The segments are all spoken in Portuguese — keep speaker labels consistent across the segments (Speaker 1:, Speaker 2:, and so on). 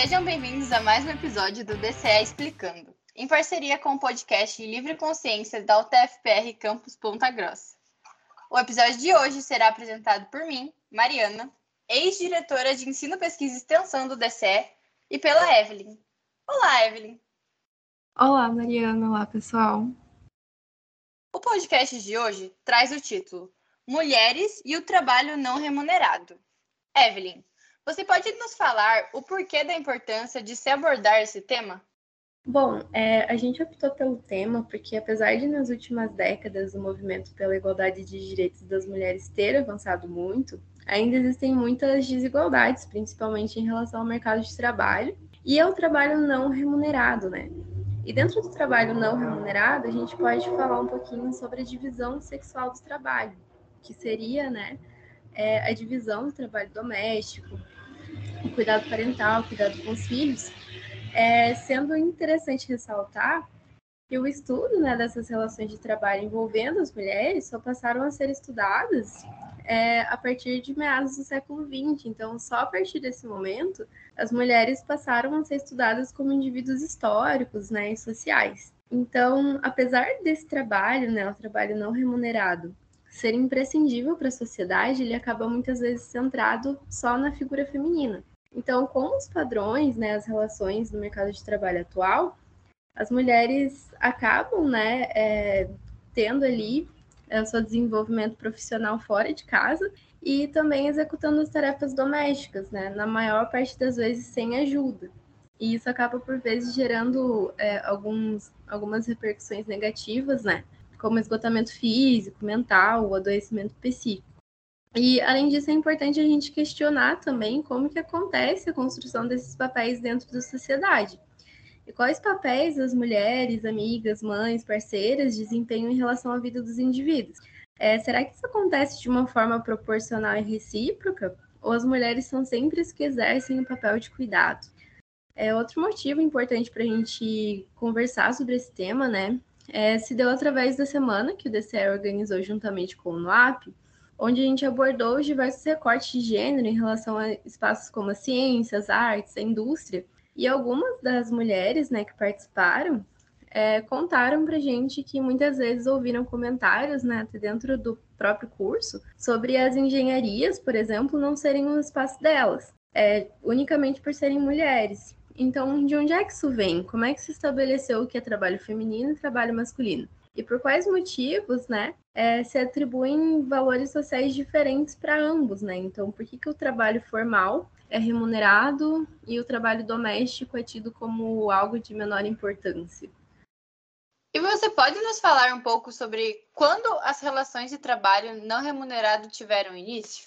Speaker 1: Sejam bem-vindos a mais um episódio do DCE Explicando, em parceria com o podcast Livre Consciência da UTFPR Campus Ponta Grossa. O episódio de hoje será apresentado por mim, Mariana, ex-diretora de Ensino, Pesquisa e Extensão do DCE, e pela Evelyn. Olá, Evelyn.
Speaker 2: Olá, Mariana. Olá, pessoal.
Speaker 1: O podcast de hoje traz o título Mulheres e o Trabalho Não Remunerado. Evelyn, você pode nos falar o porquê da importância de se abordar esse tema?
Speaker 2: Bom, é, a gente optou pelo tema porque, apesar de nas últimas décadas o movimento pela igualdade de direitos das mulheres ter avançado muito, ainda existem muitas desigualdades, principalmente em relação ao mercado de trabalho e ao trabalho não remunerado, né? E dentro do trabalho não remunerado, a gente pode falar um pouquinho sobre a divisão sexual do trabalho, que seria, né, é, a divisão do trabalho doméstico, o cuidado parental, o cuidado com os filhos, é, sendo interessante ressaltar que o estudo né, dessas relações de trabalho envolvendo as mulheres só passaram a ser estudadas é, a partir de meados do século XX. Então, só a partir desse momento, as mulheres passaram a ser estudadas como indivíduos históricos né, e sociais. Então, apesar desse trabalho, né, o trabalho não remunerado, ser imprescindível para a sociedade, ele acaba muitas vezes centrado só na figura feminina. Então, com os padrões, né, as relações no mercado de trabalho atual, as mulheres acabam, né, é, tendo ali é, o seu desenvolvimento profissional fora de casa e também executando as tarefas domésticas, né, na maior parte das vezes sem ajuda. E isso acaba, por vezes, gerando é, alguns, algumas repercussões negativas, né, como esgotamento físico, mental, o adoecimento psíquico. E, além disso, é importante a gente questionar também como que acontece a construção desses papéis dentro da sociedade. E quais papéis as mulheres, amigas, mães, parceiras desempenham em relação à vida dos indivíduos? É, será que isso acontece de uma forma proporcional e recíproca? Ou as mulheres são sempre as que exercem o papel de cuidado? É, outro motivo importante para a gente conversar sobre esse tema, né, é, se deu através da semana que o DCE organizou juntamente com o NUAP, onde a gente abordou os diversos recortes de gênero em relação a espaços como a ciência, as artes, a indústria, e algumas das mulheres né, que participaram é, contaram para gente que muitas vezes ouviram comentários né, dentro do próprio curso sobre as engenharias, por exemplo, não serem um espaço delas, é, unicamente por serem mulheres. Então, de onde é que isso vem? Como é que se estabeleceu o que é trabalho feminino e trabalho masculino? E por quais motivos, né, é, se atribuem valores sociais diferentes para ambos, né? Então, por que, que o trabalho formal é remunerado e o trabalho doméstico é tido como algo de menor importância?
Speaker 1: E você pode nos falar um pouco sobre quando as relações de trabalho não remunerado tiveram início?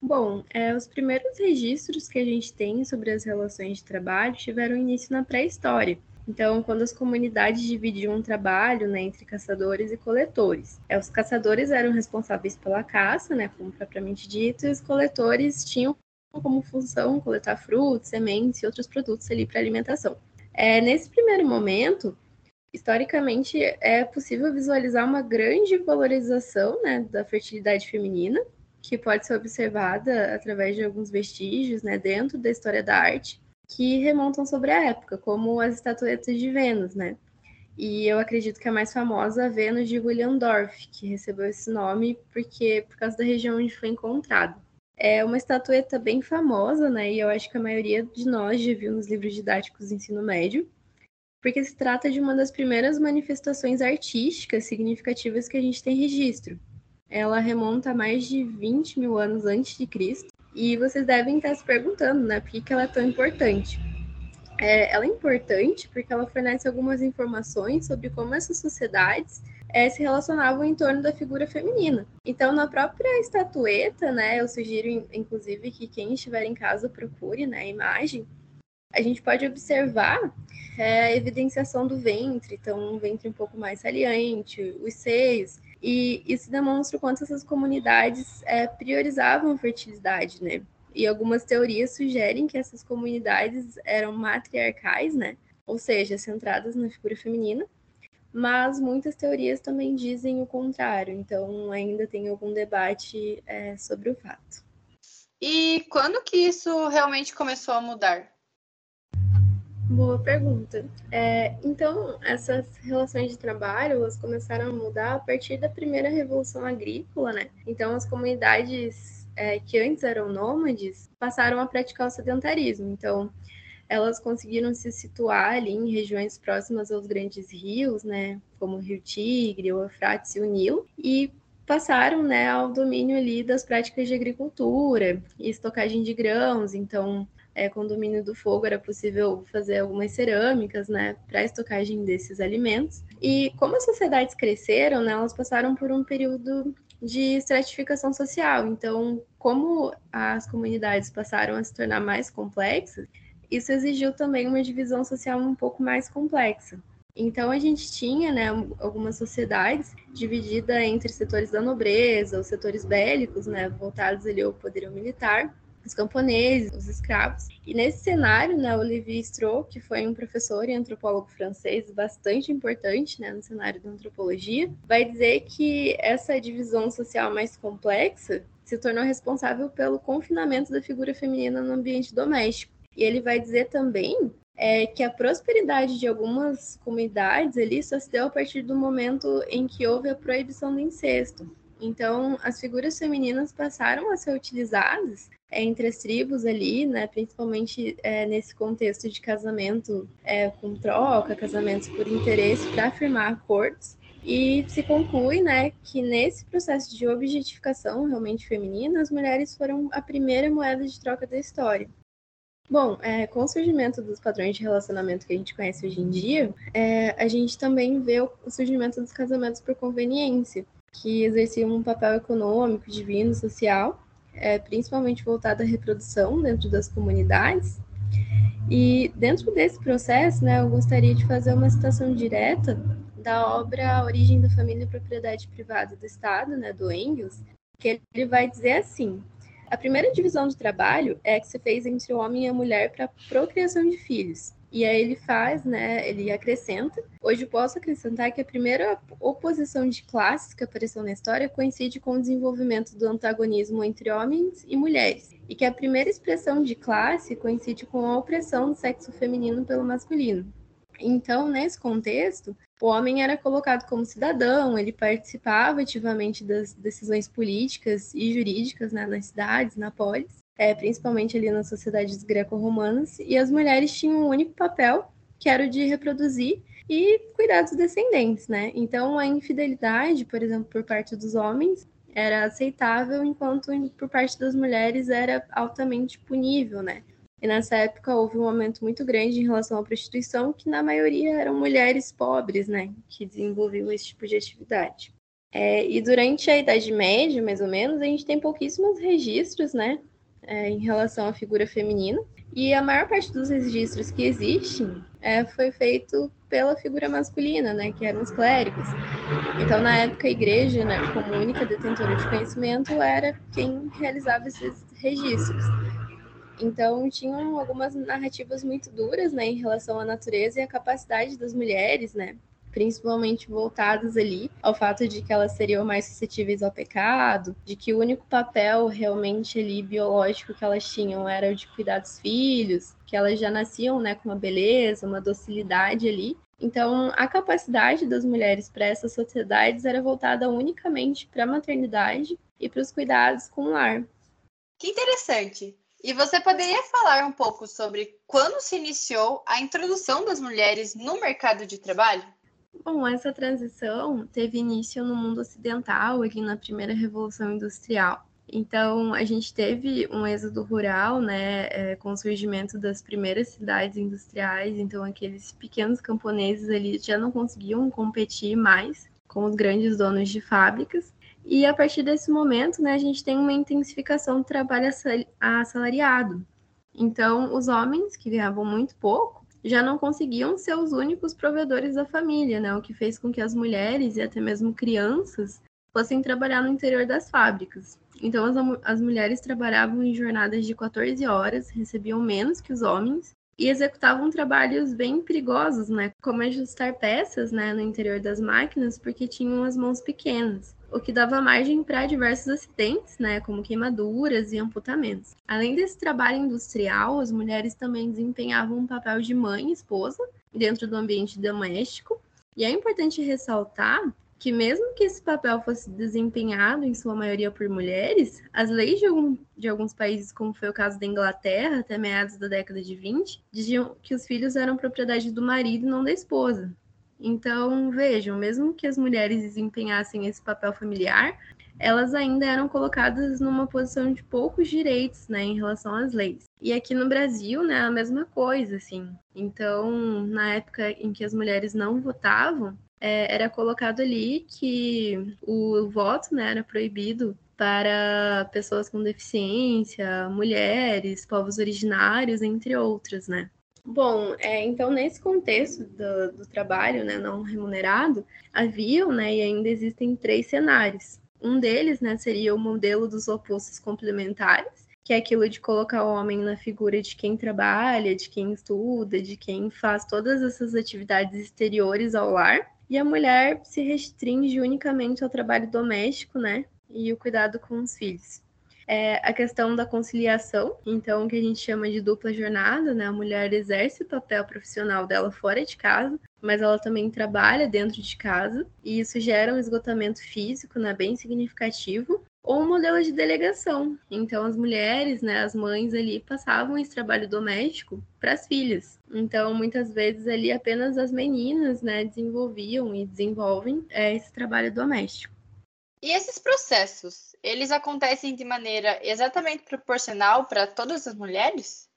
Speaker 2: Bom, é, os primeiros registros que a gente tem sobre as relações de trabalho tiveram início na pré-história. Então, quando as comunidades dividiam o trabalho né, entre caçadores e coletores. É, os caçadores eram responsáveis pela caça, né, como propriamente dito, e os coletores tinham como função coletar frutos, sementes e outros produtos ali para alimentação. É, nesse primeiro momento, historicamente, é possível visualizar uma grande valorização né, da fertilidade feminina, que pode ser observada através de alguns vestígios né, dentro da história da arte, que remontam sobre a época, como as estatuetas de Vênus, né? E eu acredito que a mais famosa é a Vênus de William Dorff, que recebeu esse nome porque por causa da região onde foi encontrado. É uma estatueta bem famosa, né? E eu acho que a maioria de nós já viu nos livros didáticos do ensino médio, porque se trata de uma das primeiras manifestações artísticas significativas que a gente tem registro. Ela remonta a mais de 20 mil anos antes de Cristo, e vocês devem estar se perguntando, né, por que, que ela é tão importante? É, ela é importante porque ela fornece algumas informações sobre como essas sociedades é, se relacionavam em torno da figura feminina. Então, na própria estatueta, né, eu sugiro, inclusive, que quem estiver em casa procure né, a imagem, a gente pode observar é, a evidenciação do ventre, então um ventre um pouco mais saliente, os seios, e isso demonstra o quanto essas comunidades é, priorizavam a fertilidade, né? E algumas teorias sugerem que essas comunidades eram matriarcais, né? Ou seja, centradas na figura feminina, mas muitas teorias também dizem o contrário, então ainda tem algum debate é, sobre o fato.
Speaker 1: E quando que isso realmente começou a mudar?
Speaker 2: Boa pergunta. É, então, essas relações de trabalho elas começaram a mudar a partir da primeira revolução agrícola, né? Então, as comunidades é, que antes eram nômades passaram a praticar o sedentarismo. Então, elas conseguiram se situar ali em regiões próximas aos grandes rios, né? Como o Rio Tigre, o Eufrates e o Nilo, e passaram né, ao domínio ali das práticas de agricultura e estocagem de grãos. Então, é, com o domínio do fogo era possível fazer algumas cerâmicas né, para estocagem desses alimentos. E como as sociedades cresceram, né, elas passaram por um período de estratificação social. Então, como as comunidades passaram a se tornar mais complexas, isso exigiu também uma divisão social um pouco mais complexa. Então a gente tinha né, algumas sociedades divididas entre setores da nobreza, os setores bélicos, né, voltados ali ao poderio militar, os camponeses, os escravos. E nesse cenário, né, o Levi Strauss, que foi um professor e antropólogo francês bastante importante né, no cenário da antropologia, vai dizer que essa divisão social mais complexa se tornou responsável pelo confinamento da figura feminina no ambiente doméstico. E ele vai dizer também é que a prosperidade de algumas comunidades ali só se deu a partir do momento em que houve a proibição do incesto. Então, as figuras femininas passaram a ser utilizadas é, entre as tribos ali, né, principalmente é, nesse contexto de casamento é, com troca, casamentos por interesse, para afirmar acordos. E se conclui né, que nesse processo de objetificação realmente feminina, as mulheres foram a primeira moeda de troca da história. Bom, é, com o surgimento dos padrões de relacionamento que a gente conhece hoje em dia, é, a gente também vê o, surgimento dos casamentos por conveniência, que exerciam um papel econômico, divino, social, é, principalmente voltado à reprodução dentro das comunidades. E dentro desse processo, né, eu gostaria de fazer uma citação direta da obra A Origem da Família e Propriedade Privada do Estado, né, do Engels, que ele vai dizer assim: a primeira divisão de trabalho é a que se fez entre o homem e a mulher para procriação de filhos. E aí ele faz, né, ele acrescenta. Hoje posso acrescentar que a primeira oposição de classes que apareceu na história coincide com o desenvolvimento do antagonismo entre homens e mulheres, e que a primeira expressão de classe coincide com a opressão do sexo feminino pelo masculino. Então, nesse contexto, o homem era colocado como cidadão, ele participava ativamente das decisões políticas e jurídicas né, nas cidades, na polis, é, principalmente ali nas sociedades greco-romanas, e as mulheres tinham um único papel, que era o de reproduzir e cuidar dos descendentes, né? Então, a infidelidade, por exemplo, por parte dos homens, era aceitável, enquanto por parte das mulheres era altamente punível, né? E nessa época houve um aumento muito grande em relação à prostituição, que na maioria eram mulheres pobres, né, que desenvolviam esse tipo de atividade. É, e durante a Idade Média, mais ou menos, a gente tem pouquíssimos registros, né, é, em relação à figura feminina. E a maior parte dos registros que existem é, foi feito pela figura masculina, né, que eram os clérigos. Então, na época, a igreja, né, como única detentora de conhecimento, era quem realizava esses registros. Então, tinham algumas narrativas muito duras, né, em relação à natureza e à capacidade das mulheres, né, principalmente voltadas ali ao fato de que elas seriam mais suscetíveis ao pecado, de que o único papel realmente ali biológico que elas tinham era o de cuidar dos filhos, que elas já nasciam, né, com uma beleza, uma docilidade ali. Então, a capacidade das mulheres para essas sociedades era voltada unicamente para a maternidade e para os cuidados com o lar.
Speaker 1: Que interessante. E você poderia falar um pouco sobre quando se iniciou a introdução das mulheres no mercado de trabalho?
Speaker 2: Bom, essa transição teve início no mundo ocidental, ali na primeira revolução industrial. Então, a gente teve um êxodo rural, né, é, com o surgimento das primeiras cidades industriais. Então, aqueles pequenos camponeses ali já não conseguiam competir mais com os grandes donos de fábricas. E a partir desse momento, né, a gente tem uma intensificação do trabalho assalariado. Então, os homens, que ganhavam muito pouco, já não conseguiam ser os únicos provedores da família, né? O que fez com que as mulheres e até mesmo crianças fossem trabalhar no interior das fábricas. Então, as, as mulheres trabalhavam em jornadas de 14 horas, recebiam menos que os homens e executavam trabalhos bem perigosos, né? Como ajustar peças né, no interior das máquinas, porque tinham as mãos pequenas o que dava margem para diversos acidentes, né, como queimaduras e amputamentos. Além desse trabalho industrial, as mulheres também desempenhavam um papel de mãe e esposa dentro do ambiente doméstico. E é importante ressaltar que mesmo que esse papel fosse desempenhado em sua maioria por mulheres, as leis de, algum, de, alguns países, como foi o caso da Inglaterra, até meados da década de 20, diziam que os filhos eram propriedade do marido e não da esposa. Então, vejam, mesmo que as mulheres desempenhassem esse papel familiar, elas ainda eram colocadas numa posição de poucos direitos, né, em relação às leis. E aqui no Brasil, né, a mesma coisa, assim. Então, na época em que as mulheres não votavam, é, era colocado ali que o voto, né, era proibido para pessoas com deficiência, mulheres, povos originários, entre outros, né? Bom, é, então nesse contexto do, do trabalho né, não remunerado, haviam né, e ainda existem três cenários. Um deles né, seria o modelo dos opostos complementares, que é aquilo de colocar o homem na figura de quem trabalha, de quem estuda, de quem faz todas essas atividades exteriores ao lar, e a mulher se restringe unicamente ao trabalho doméstico, né, e o cuidado com os filhos é a questão da conciliação, então, que a gente chama de dupla jornada, né? A mulher exerce o papel profissional dela fora de casa, mas ela também trabalha dentro de casa, e isso gera um esgotamento físico, né, bem significativo, ou um modelo de delegação. Então, as mulheres, né, as mães ali, passavam esse trabalho doméstico para as filhas. Então, muitas vezes ali apenas as meninas, né, desenvolviam e desenvolvem é, esse trabalho doméstico.
Speaker 1: E esses processos, eles acontecem de maneira exatamente proporcional para todas as mulheres?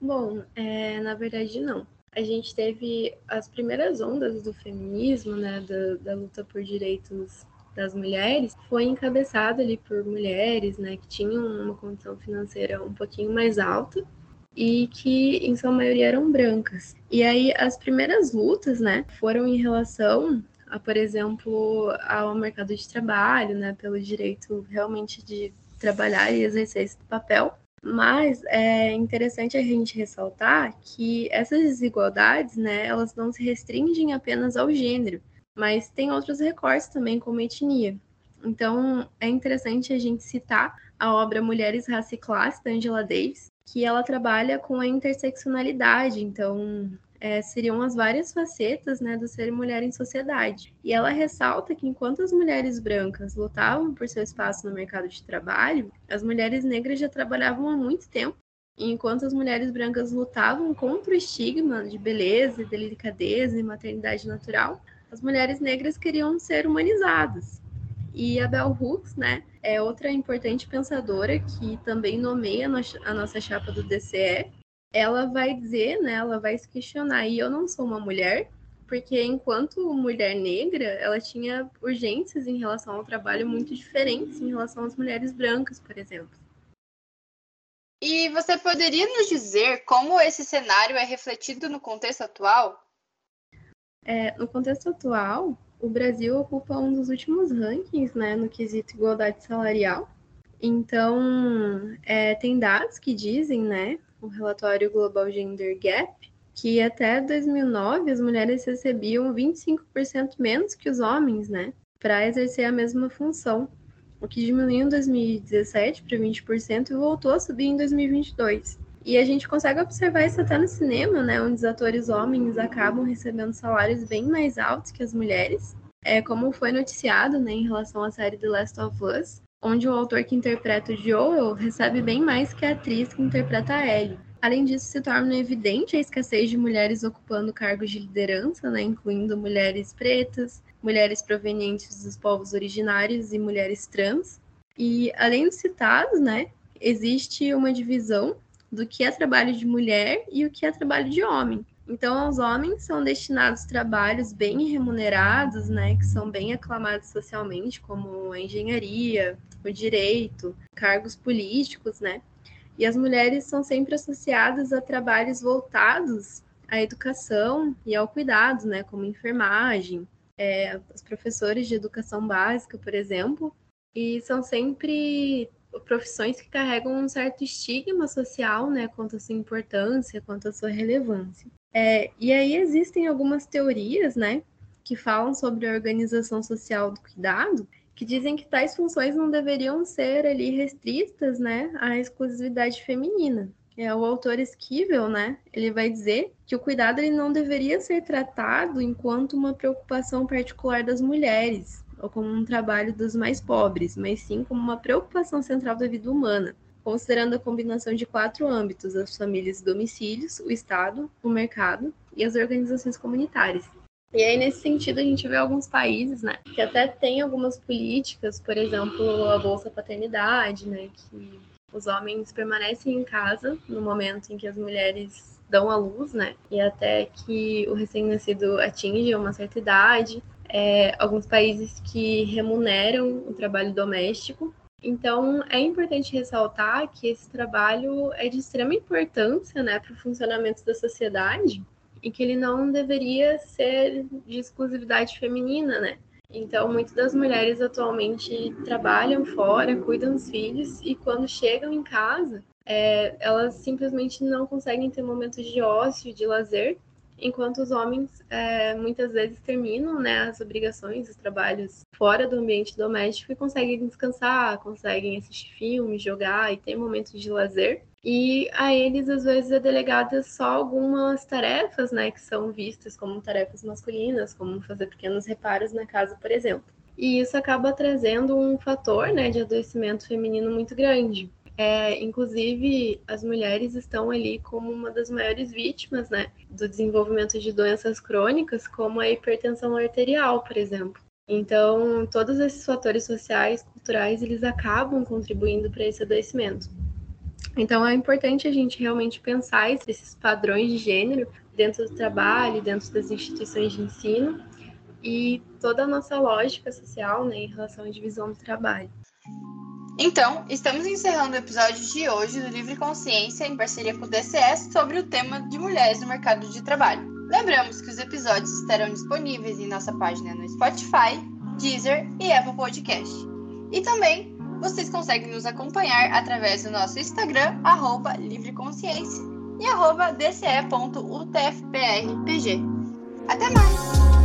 Speaker 2: Bom, é, na verdade não. A gente teve as primeiras ondas do feminismo, né, da, da luta por direitos das mulheres, foi encabeçada ali por mulheres, né, que tinham uma condição financeira um pouquinho mais alta e que em sua maioria eram brancas. E aí as primeiras lutas, né, foram em relação a, por exemplo, ao mercado de trabalho, né, pelo direito realmente de trabalhar e exercer esse papel. Mas é interessante a gente ressaltar que essas desigualdades, né, elas não se restringem apenas ao gênero, mas tem outros recortes também, como etnia. Então, é interessante a gente citar a obra Mulheres, Raça e Classe, da Angela Davis, que ela trabalha com a interseccionalidade. Então, é, seriam as várias facetas né, do ser mulher em sociedade. E ela ressalta que enquanto as mulheres brancas lutavam por seu espaço no mercado de trabalho, as mulheres negras já trabalhavam há muito tempo. E enquanto as mulheres brancas lutavam contra o estigma de beleza, delicadeza e maternidade natural, as mulheres negras queriam ser humanizadas. E a Bell Hooks, né, é outra importante pensadora que também nomeia a nossa chapa do DCE, ela vai dizer, né, ela vai se questionar, e eu não sou uma mulher, porque enquanto mulher negra, ela tinha urgências em relação ao trabalho muito diferentes em relação às mulheres brancas, por exemplo.
Speaker 1: E você poderia nos dizer como esse cenário é refletido no contexto atual?
Speaker 2: É, no contexto atual, o Brasil ocupa um dos últimos rankings né, no quesito igualdade salarial. Então, é, tem dados que dizem né, o relatório Global Gender Gap, que até 2009 as mulheres recebiam 25% menos que os homens, né, para exercer a mesma função, o que diminuiu em 2017 para 20% e voltou a subir em 2022. E a gente consegue observar isso até no cinema, né, onde os atores homens acabam recebendo salários bem mais altos que as mulheres, é como foi noticiado, né, em relação à série The Last of Us, onde o autor que interpreta o Joel recebe bem mais que a atriz que interpreta a Ellie. Além disso, se torna evidente a escassez de mulheres ocupando cargos de liderança, né, incluindo mulheres pretas, mulheres provenientes dos povos originários e mulheres trans. E, além dos citados, né, existe uma divisão do que é trabalho de mulher e o que é trabalho de homem. Então, aos homens são destinados trabalhos bem remunerados, né, que são bem aclamados socialmente, como a engenharia, o direito, cargos políticos, né? E as mulheres são sempre associadas a trabalhos voltados à educação e ao cuidado, né, como enfermagem, é, os professores de educação básica, por exemplo, e são sempre profissões que carregam um certo estigma social, né, quanto à sua importância, quanto à sua relevância. É, e aí existem algumas teorias, né, que falam sobre a organização social do cuidado que dizem que tais funções não deveriam ser ali restritas, né, à exclusividade feminina. É, o autor Esquivel, né, ele vai dizer que o cuidado ele não deveria ser tratado enquanto uma preocupação particular das mulheres, ou como um trabalho dos mais pobres, mas sim como uma preocupação central da vida humana, considerando a combinação de quatro âmbitos: as famílias e domicílios, o Estado, o mercado e as organizações comunitárias. E aí, nesse sentido, a gente vê alguns países, né, que até tem algumas políticas, por exemplo, a Bolsa Paternidade, né, que os homens permanecem em casa no momento em que as mulheres dão à luz, né, e até que o recém-nascido atinge uma certa idade. É, alguns países que remuneram o trabalho doméstico. Então, é importante ressaltar que esse trabalho é de extrema importância né, para o funcionamento da sociedade e que ele não deveria ser de exclusividade feminina, né? Então, muitas das mulheres atualmente trabalham fora, cuidam dos filhos e quando chegam em casa, é, elas simplesmente não conseguem ter momentos de ócio, de lazer, enquanto os homens é, muitas vezes terminam né, as obrigações, os trabalhos fora do ambiente doméstico e conseguem descansar, conseguem assistir filmes, jogar e ter momentos de lazer e a eles às vezes é delegada só algumas tarefas, né, que são vistas como tarefas masculinas, como fazer pequenos reparos na casa, por exemplo. E isso acaba trazendo um fator, né, de adoecimento feminino muito grande. É, inclusive, as mulheres estão ali como uma das maiores vítimas, né, do desenvolvimento de doenças crônicas, como a hipertensão arterial, por exemplo. Então, todos esses fatores sociais, culturais, eles acabam contribuindo para esse adoecimento. Então é importante a gente realmente pensar esses padrões de gênero dentro do trabalho, dentro das instituições de ensino e toda a nossa lógica social né, em relação à divisão do trabalho.
Speaker 1: Então, estamos encerrando o episódio de hoje do Livre Consciência em parceria com o DCS sobre o tema de mulheres no mercado de trabalho. Lembramos que os episódios estarão disponíveis em nossa página no Spotify, Deezer e Apple Podcast. E também vocês conseguem nos acompanhar através do nosso Instagram, arroba livreconsciência e arroba dce.utfprpg. Até mais!